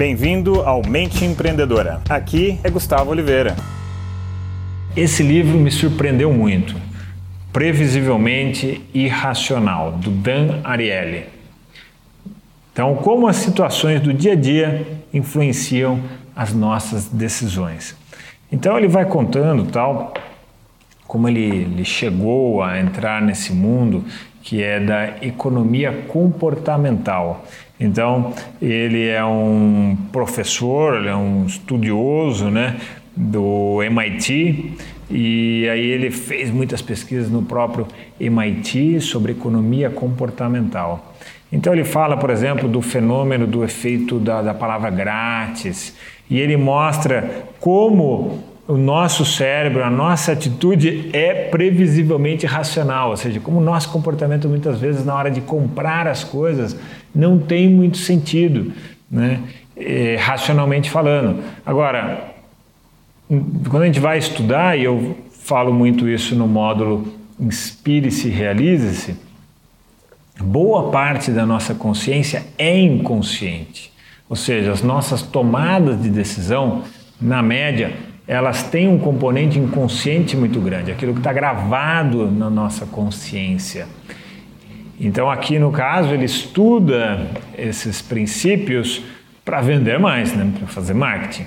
Bem-vindo ao Mente Empreendedora. Aqui é Gustavo Oliveira. Esse livro me surpreendeu muito. Previsivelmente Irracional, do Dan Ariely. Então, como as situações do dia a dia influenciam as nossas decisões. Então, ele vai contando tal como ele, ele chegou a entrar nesse mundo que é da economia comportamental. Então, ele é um professor, ele é um estudioso né, do MIT, e aí ele fez muitas pesquisas no próprio MIT sobre economia comportamental. Então ele fala, por exemplo, do fenômeno do efeito da, da palavra grátis, e ele mostra como o nosso cérebro, a nossa atitude é previsivelmente racional, ou seja, como o nosso comportamento muitas vezes na hora de comprar as coisas não tem muito sentido, né? É, racionalmente falando. Agora, quando a gente vai estudar, e eu falo muito isso no módulo Inspire-se Realize-se, boa parte da nossa consciência é inconsciente, ou seja, as nossas tomadas de decisão, na média, elas têm um componente inconsciente muito grande, aquilo que está gravado na nossa consciência. Então, aqui no caso, ele estuda esses princípios para vender mais, né? para fazer marketing.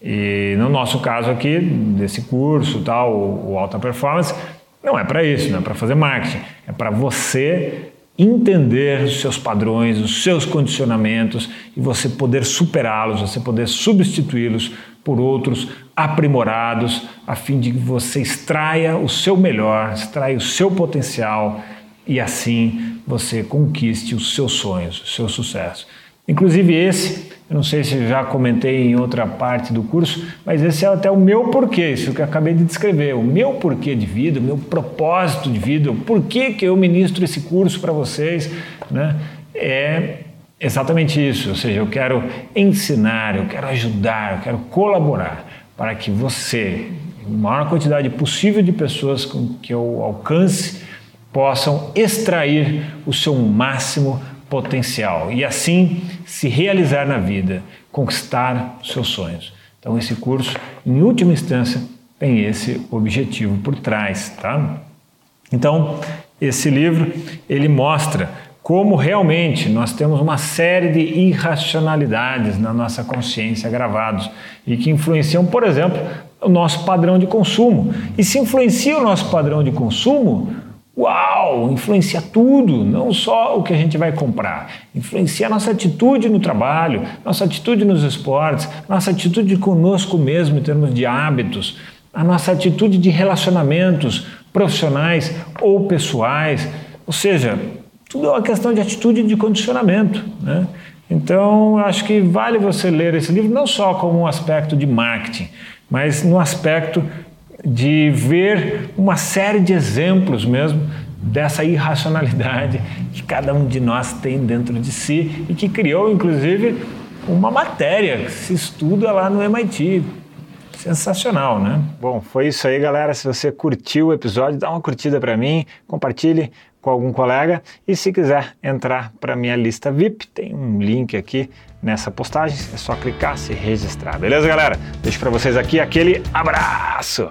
E no nosso caso aqui, desse curso, tal, o Alta Performance, não é para isso, não é para fazer marketing, é para você entender os seus padrões, os seus condicionamentos e você poder superá-los, você poder substituí-los por outros aprimorados, a fim de que você extraia o seu melhor, extraia o seu potencial e assim você conquiste os seus sonhos, o seu sucesso. Inclusive esse, eu não sei se já comentei em outra parte do curso, mas esse é até o meu porquê, isso que eu acabei de descrever, o meu porquê de vida, o meu propósito de vida, o porquê que eu ministro esse curso para vocês, né? É exatamente isso, ou seja, eu quero ensinar, eu quero ajudar, eu quero colaborar para que você, a maior quantidade possível de pessoas com que eu alcance, possam extrair o seu máximo potencial e assim se realizar na vida, conquistar seus sonhos. Então esse curso, em última instância, tem esse objetivo por trás, tá? Então, esse livro, ele mostra como realmente nós temos uma série de irracionalidades na nossa consciência gravados e que influenciam, por exemplo, o nosso padrão de consumo. E se influencia o nosso padrão de consumo, uau, influencia tudo, não só o que a gente vai comprar, influencia a nossa atitude no trabalho, nossa atitude nos esportes, nossa atitude conosco mesmo em termos de hábitos, a nossa atitude de relacionamentos profissionais ou pessoais. Ou seja, tudo é uma questão de atitude e de condicionamento. Né? Então, acho que vale você ler esse livro não só como um aspecto de marketing, mas no aspecto de ver uma série de exemplos mesmo dessa irracionalidade que cada um de nós tem dentro de si e que criou, inclusive, uma matéria que se estuda lá no MIT. Sensacional, né? Bom, foi isso aí, galera. Se você curtiu o episódio, dá uma curtida para mim, compartilhe com algum colega e se quiser entrar para minha lista VIP, tem um link aqui nessa postagem, é só clicar, se registrar. Beleza, galera? Deixo para vocês aqui aquele abraço.